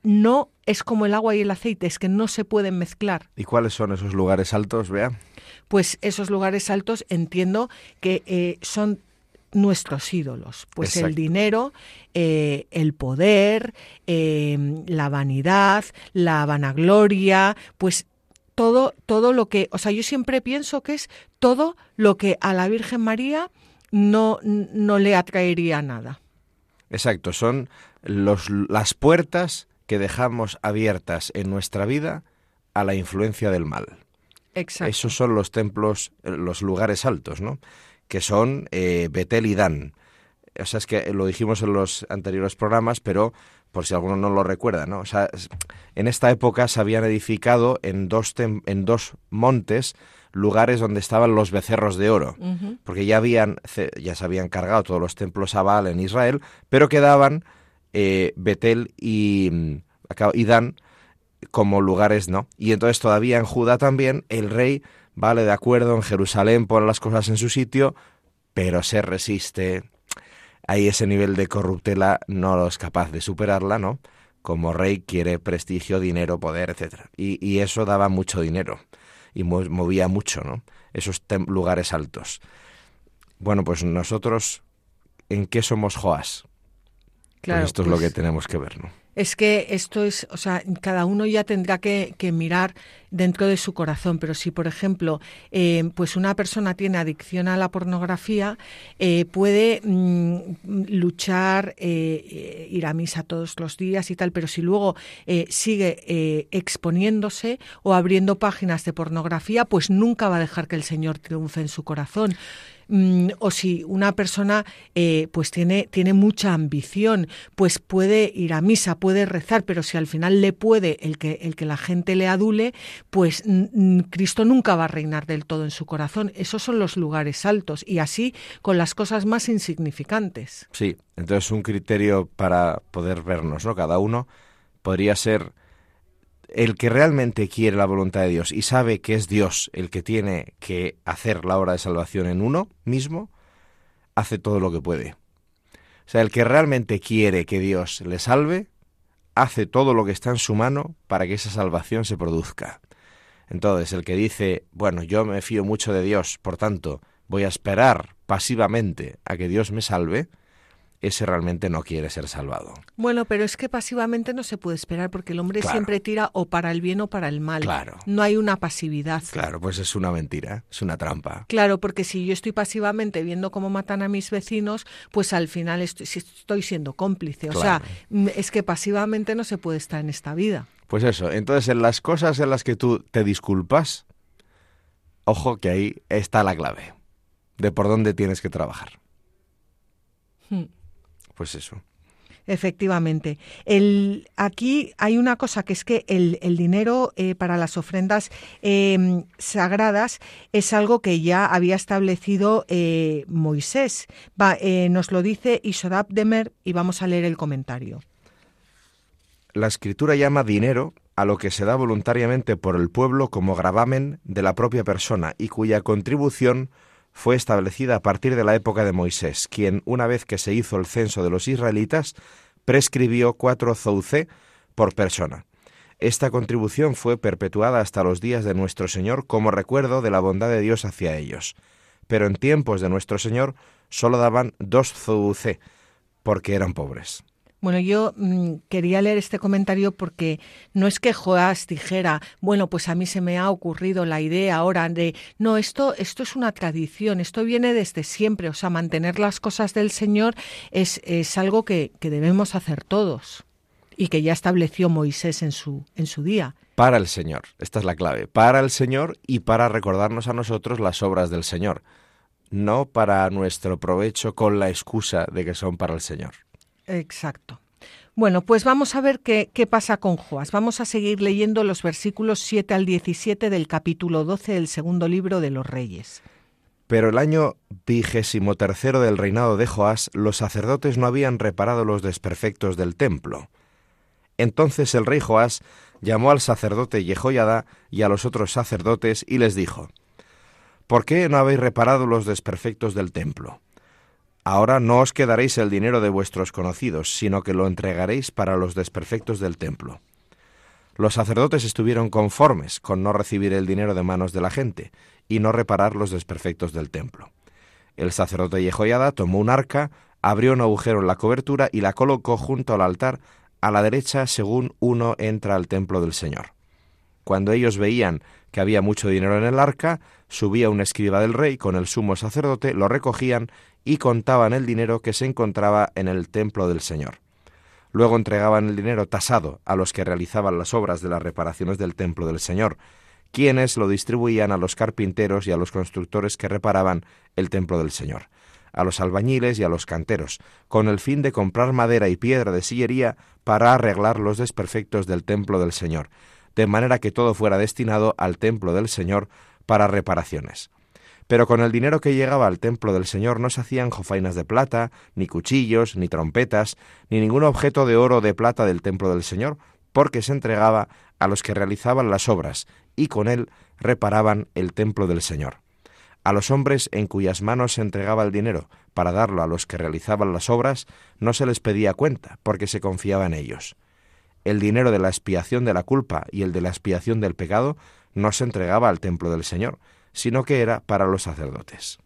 no es como el agua y el aceite, es que no se pueden mezclar. ¿Y cuáles son esos lugares altos, Vea? Pues esos lugares altos entiendo que eh, son nuestros ídolos, pues el dinero, eh, el poder, em, la vanidad, la vanagloria, pues todo, todo lo que, o sea, yo siempre pienso que es todo lo que a la Virgen María no, no le atraería nada. Exacto, son los, las puertas que dejamos abiertas en nuestra vida a la influencia del mal. Exacto. Esos son los templos, los lugares altos, ¿no? Que son eh, Betel y Dan. O sea, es que lo dijimos en los anteriores programas, pero por si alguno no lo recuerda, ¿no? O sea, en esta época se habían edificado en dos, en dos montes lugares donde estaban los becerros de oro, porque ya habían ya se habían cargado todos los templos a Baal en Israel, pero quedaban eh, Betel y, y Dan como lugares, ¿no? Y entonces todavía en Judá también el rey vale, de acuerdo, en Jerusalén pone las cosas en su sitio, pero se resiste ahí ese nivel de corruptela no es capaz de superarla, ¿no? Como rey quiere prestigio, dinero, poder, etc. Y, y eso daba mucho dinero y movía mucho, ¿no? Esos lugares altos. Bueno, pues nosotros, ¿en qué somos Joás? Pues claro, esto es lo pues que tenemos que ver, ¿no? Es que esto es, o sea, cada uno ya tendrá que, mirar dentro de su corazón, pero si, por ejemplo, eh, pues una persona tiene adicción a la pornografía, eh, puede mm, luchar, eh, ir a misa todos los días y tal, pero si luego sigue exponiéndose o abriendo páginas de pornografía, pues nunca va a dejar que el Señor triunfe en su corazón. Mm, o si una persona eh, pues tiene, tiene mucha ambición, pues puede ir a misa, puede rezar, pero si al final le puede el que, el que la gente le adule, pues Cristo nunca va a reinar del todo en su corazón. Esos son los lugares altos y así con las cosas más insignificantes. Sí, entonces un criterio para poder vernos, ¿no? Cada uno podría ser el que realmente quiere la voluntad de Dios y sabe que es Dios el que tiene que hacer la obra de salvación en uno mismo, hace todo lo que puede. O sea, el que realmente quiere que Dios le salve, hace todo lo que está en su mano para que esa salvación se produzca. Entonces, el que dice, bueno, yo me fío mucho de Dios, por tanto, voy a esperar pasivamente a que Dios me salve, ese realmente no quiere ser salvado. Bueno, pero es que pasivamente no se puede esperar porque el hombre siempre tira o para el bien o para el mal. Claro. No hay una pasividad. Claro, pues es una mentira, es una trampa. Claro, porque si yo estoy pasivamente viendo cómo matan a mis vecinos, pues al final estoy, siendo cómplice. O sea, mm, es que pasivamente no se puede estar en esta vida. Pues eso, entonces en las cosas en las que tú te disculpas, ojo que ahí está la clave de por dónde tienes que trabajar. Hmm pues eso. Efectivamente. El, aquí hay una cosa que es que el, dinero eh, para las ofrendas em, sagradas es algo que ya había establecido eh, Moisés. Va, eh, nos lo dice Isodap Demer y vamos a leer el comentario. La escritura llama dinero a lo que se da voluntariamente por el pueblo como gravamen de la propia persona y cuya contribución fue establecida a partir de la época de Moisés, quien, una vez que se hizo el censo de los israelitas, prescribió cuatro zouce por persona. Esta contribución fue perpetuada hasta los días de nuestro Señor como recuerdo de la bondad de Dios hacia ellos. Pero en tiempos de nuestro Señor solo daban dos zouce, porque eran pobres. Bueno, yo mm, quería leer este comentario porque no es que Joás dijera, bueno, pues a mí se me ha ocurrido la idea ahora de, no, esto, esto es una tradición, esto viene desde siempre, o sea, mantener las cosas del Señor es, es algo que, que debemos hacer todos y que ya estableció Moisés en su, en su día. Para el Señor, esta es la clave, para el Señor y para recordarnos a nosotros las obras del Señor, no para nuestro provecho con la excusa de que son para el Señor. Exacto. Bueno, pues vamos a ver qué, qué, pasa con Joás. Vamos a seguir leyendo los versículos 7 al 17 del capítulo 12 del segundo libro de los Reyes. Pero el año vigésimo tercero del reinado de Joás, los sacerdotes no habían reparado los desperfectos del templo. Entonces el rey Joás llamó al sacerdote Jehoiada y a los otros sacerdotes y les dijo: ¿Por qué no habéis reparado los desperfectos del templo? Ahora no os quedaréis el dinero de vuestros conocidos, sino que lo entregaréis para los desperfectos del templo. Los sacerdotes estuvieron conformes con no recibir el dinero de manos de la gente y no reparar los desperfectos del templo. El sacerdote Yehoiada tomó un arca, abrió un agujero en la cobertura y la colocó junto al altar a la derecha según uno entra al templo del Señor. Cuando ellos veían que había mucho dinero en el arca, subía un escriba del rey con el sumo sacerdote, lo recogían y contaban el dinero que se encontraba en el templo del Señor. Luego entregaban el dinero tasado a los que realizaban las obras de las reparaciones del templo del Señor, quienes lo distribuían a los carpinteros y a los constructores que reparaban el templo del Señor, a los albañiles y a los canteros, con el fin de comprar madera y piedra de sillería para arreglar los desperfectos del templo del Señor, de manera que todo fuera destinado al templo del Señor para reparaciones. Pero con el dinero que llegaba al templo del Señor no se hacían jofainas de plata, ni cuchillos, ni trompetas, ni ningún objeto de oro o de plata del templo del Señor, porque se entregaba a los que realizaban las obras, y con él reparaban el templo del Señor. A los hombres en cuyas manos se entregaba el dinero para darlo a los que realizaban las obras, no se les pedía cuenta, porque se confiaba en ellos. El dinero de la expiación de la culpa y el de la expiación del pecado no se entregaba al templo del Señor, sino que era para los sacerdotes.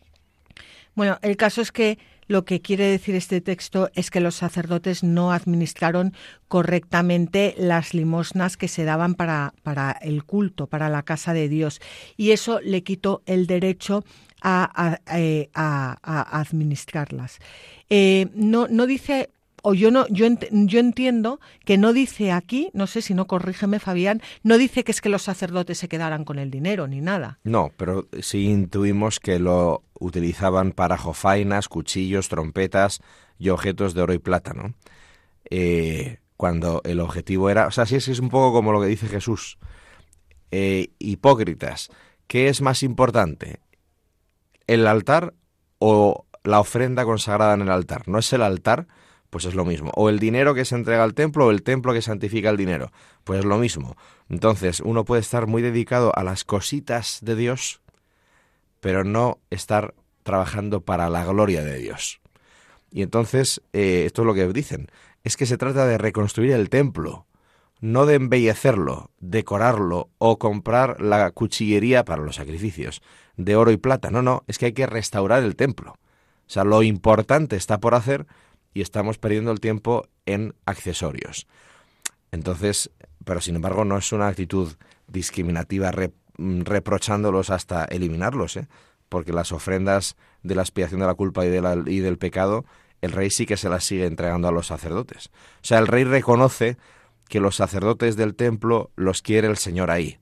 Bueno, el caso es que lo que quiere decir este texto es que los sacerdotes no administraron correctamente las limosnas que se daban para, para el culto, para la casa de Dios. Y eso le quitó el derecho a, a, eh, administrarlas. Eh, no, no dice o yo no yo, yo entiendo que no dice aquí, no sé si no corrígeme Fabián, no dice que es que los sacerdotes se quedaran con el dinero ni nada. No, pero sí intuimos que lo utilizaban para jofainas, cuchillos, trompetas y objetos de oro y plata, ¿no? Eh, cuando el objetivo era, o sea, sí es un poco como lo que dice Jesús. Eh, hipócritas, ¿qué es más importante? ¿El altar o la ofrenda consagrada en el altar? ¿No es el altar? Pues es lo mismo. O el dinero que se entrega al templo o el templo que santifica el dinero, pues es lo mismo. Entonces uno puede estar muy dedicado a las cositas de Dios, pero no estar trabajando para la gloria de Dios. Y entonces, eh, esto es lo que dicen, es que se trata de reconstruir el templo, no de embellecerlo, decorarlo o comprar la cuchillería para los sacrificios de oro y plata. No, no, es que hay que restaurar el templo. O sea, lo importante está por hacer, y estamos perdiendo el tiempo en accesorios. Entonces, pero sin embargo no es una actitud discriminativa reprochándolos hasta eliminarlos, ¿eh? porque las ofrendas de la expiación de la culpa y, y del pecado, el rey sí que se las sigue entregando a los sacerdotes. O sea, el rey reconoce que los sacerdotes del templo los quiere el Señor ahí,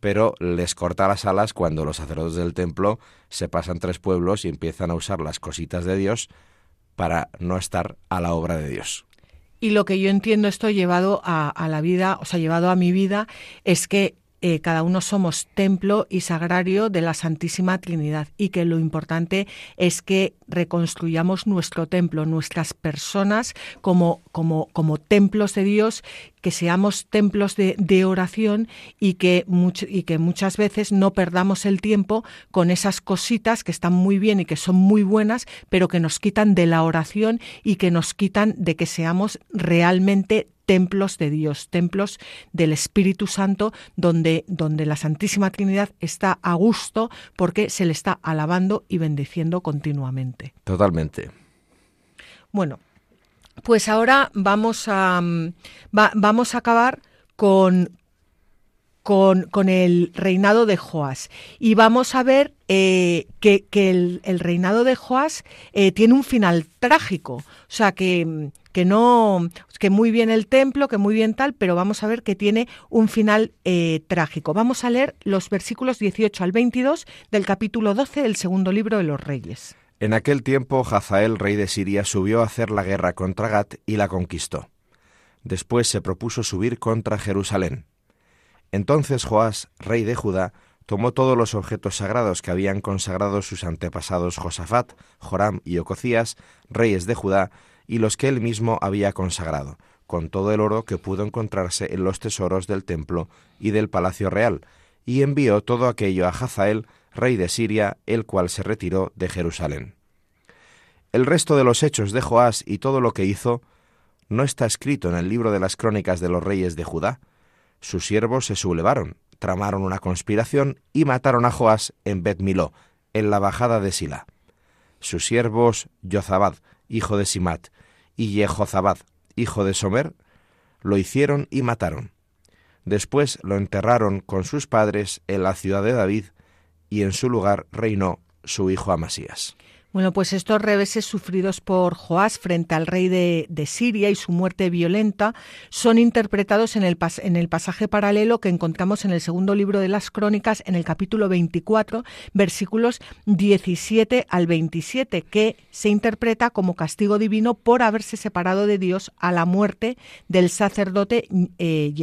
pero les corta las alas cuando los sacerdotes del templo se pasan tres pueblos y empiezan a usar las cositas de Dios para no estar a la obra de Dios. Y lo que yo entiendo esto llevado a, la vida, o sea, llevado a mi vida, es que eh, cada uno somos templo y sagrario de la Santísima Trinidad y que lo importante es que reconstruyamos nuestro templo, nuestras personas como, como, como templos de Dios, que seamos templos de, de oración y que, y que muchas veces no perdamos el tiempo con esas cositas que están muy bien y que son muy buenas, pero que nos quitan de la oración y que nos quitan de que seamos realmente templos de Dios, templos del Espíritu Santo, donde, donde la Santísima Trinidad está a gusto porque se le está alabando y bendiciendo continuamente. Totalmente. Bueno, pues ahora vamos a, mm, vamos a acabar con, con, el reinado de Joás. Y vamos a ver eh, que, el, reinado de Joás eh, tiene un final trágico. O sea, que, que, no, que muy bien el templo, que muy bien tal, pero vamos a ver que tiene un final eh, trágico. Vamos a leer los versículos 18 al 22 del capítulo 12 del segundo libro de los Reyes. En aquel tiempo, Hazael, rey de Siria, subió a hacer la guerra contra Gat y la conquistó. Después se propuso subir contra Jerusalén entonces Joás, rey de Judá, tomó todos los objetos sagrados que habían consagrado sus antepasados Josafat, Joram y Ococías, reyes de Judá, y los que él mismo había consagrado, con todo el oro que pudo encontrarse en los tesoros del templo y del palacio real, y envió todo aquello a Hazael, rey de Siria, el cual se retiró de Jerusalén. El resto de los hechos de Joás y todo lo que hizo no está escrito en el libro de las crónicas de los reyes de Judá, sus siervos se sublevaron, tramaron una conspiración y mataron a Joás en Bet Miló, en la bajada de Sila. Sus siervos Jozabad, hijo de Simat, y Jehozabad, hijo de Somer, lo hicieron y mataron. Después lo enterraron con sus padres en la ciudad de David, y en su lugar reinó su hijo Amasías. Bueno, pues estos reveses sufridos por Joás frente al rey de, Siria y su muerte violenta son interpretados en el, en el pasaje paralelo que encontramos en el segundo libro de las Crónicas, en el capítulo 24, versículos 17 al 27, que se interpreta como castigo divino por haberse separado de Dios a la muerte del sacerdote eh,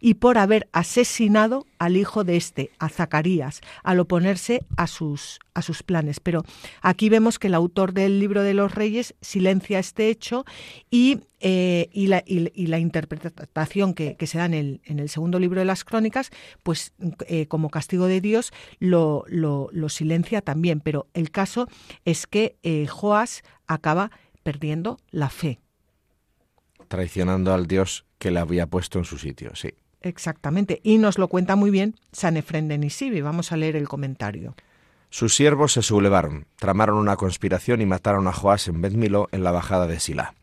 y por haber asesinado al hijo de este, a Zacarías, al oponerse a sus, a sus planes. Pero aquí vemos que el autor del libro de los reyes silencia este hecho y, eh, y, la, interpretación que, se da en el, en el, segundo libro de las crónicas, pues eh, como castigo de Dios lo, lo, silencia también. Pero el caso es que eh, Joás acaba perdiendo la fe. Traicionando al Dios que le había puesto en su sitio, sí. Exactamente. Y nos lo cuenta muy bien San de Nisibi. Vamos a leer el comentario. Sus siervos se sublevaron, tramaron una conspiración y mataron a Joás en Betmilo en la bajada de Sila.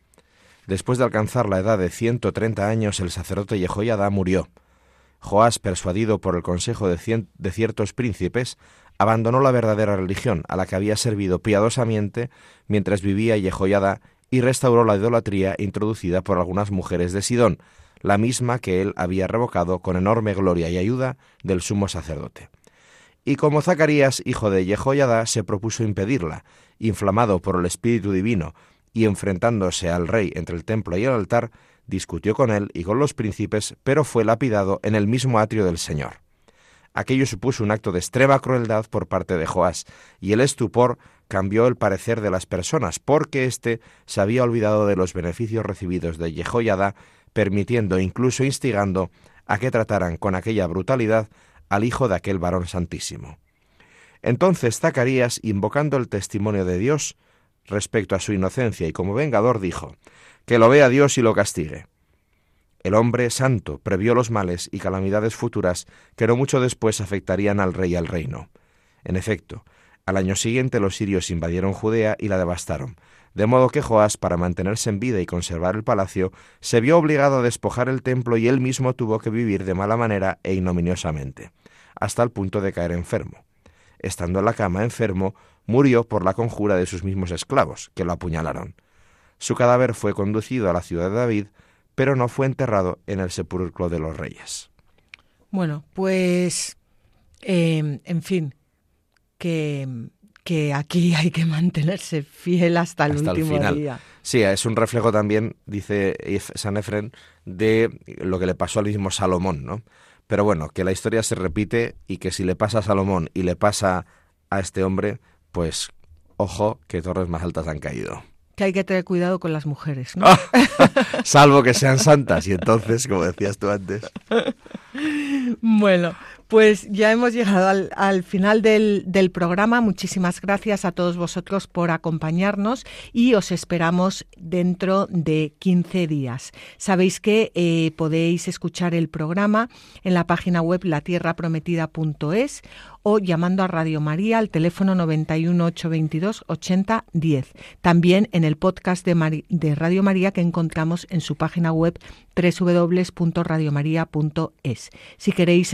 Después de alcanzar la edad de 130 años, el sacerdote Jehoiada murió. Joás, persuadido por el consejo de, de ciertos príncipes, abandonó la verdadera religión a la que había servido piadosamente mientras vivía Jehoiada y restauró la idolatría introducida por algunas mujeres de Sidón, la misma que él había revocado con enorme gloria y ayuda del sumo sacerdote. Y como Zacarías, hijo de Jehoiada, se propuso impedirla, inflamado por el Espíritu Divino, y enfrentándose al rey entre el templo y el altar, discutió con él y con los príncipes, pero fue lapidado en el mismo atrio del Señor. Aquello supuso un acto de extrema crueldad por parte de Joás, y el estupor cambió el parecer de las personas, porque éste se había olvidado de los beneficios recibidos de Jehoiada permitiendo, incluso instigando, a que trataran con aquella brutalidad al hijo de aquel varón santísimo. Entonces Zacarías, invocando el testimonio de Dios respecto a su inocencia y como vengador, dijo, que lo vea Dios y lo castigue. El hombre santo previó los males y calamidades futuras que no mucho después afectarían al rey y al reino. En efecto, al año siguiente los sirios invadieron Judea y la devastaron, de modo que Joás, para mantenerse en vida y conservar el palacio, se vio obligado a despojar el templo y él mismo tuvo que vivir de mala manera e ignominiosamente, hasta el punto de caer enfermo. Estando en la cama enfermo, murió por la conjura de sus mismos esclavos, que lo apuñalaron. Su cadáver fue conducido a la ciudad de David, pero no fue enterrado en el sepulcro de los reyes. Bueno, pues, eh, en fin, que que aquí hay que mantenerse fiel hasta el último día. Sí, es un reflejo también, dice San Efren, de lo que le pasó al mismo Salomón, ¿no? Pero bueno, que la historia se repite y que si le pasa a Salomón y le pasa a este hombre, pues ojo que torres más altas han caído. Que hay que tener cuidado con las mujeres, ¿no? Salvo que sean santas y entonces, como decías tú antes. Bueno, pues ya hemos llegado al, final del, programa. Muchísimas gracias a todos vosotros por acompañarnos y os esperamos dentro de 15 días. Sabéis que eh, podéis escuchar el programa en la página web latierraprometida.es o llamando a Radio María al teléfono 91 822 80 10. También en el podcast de, Radio María que encontramos en su página web www.radiomaria.es. Si queréis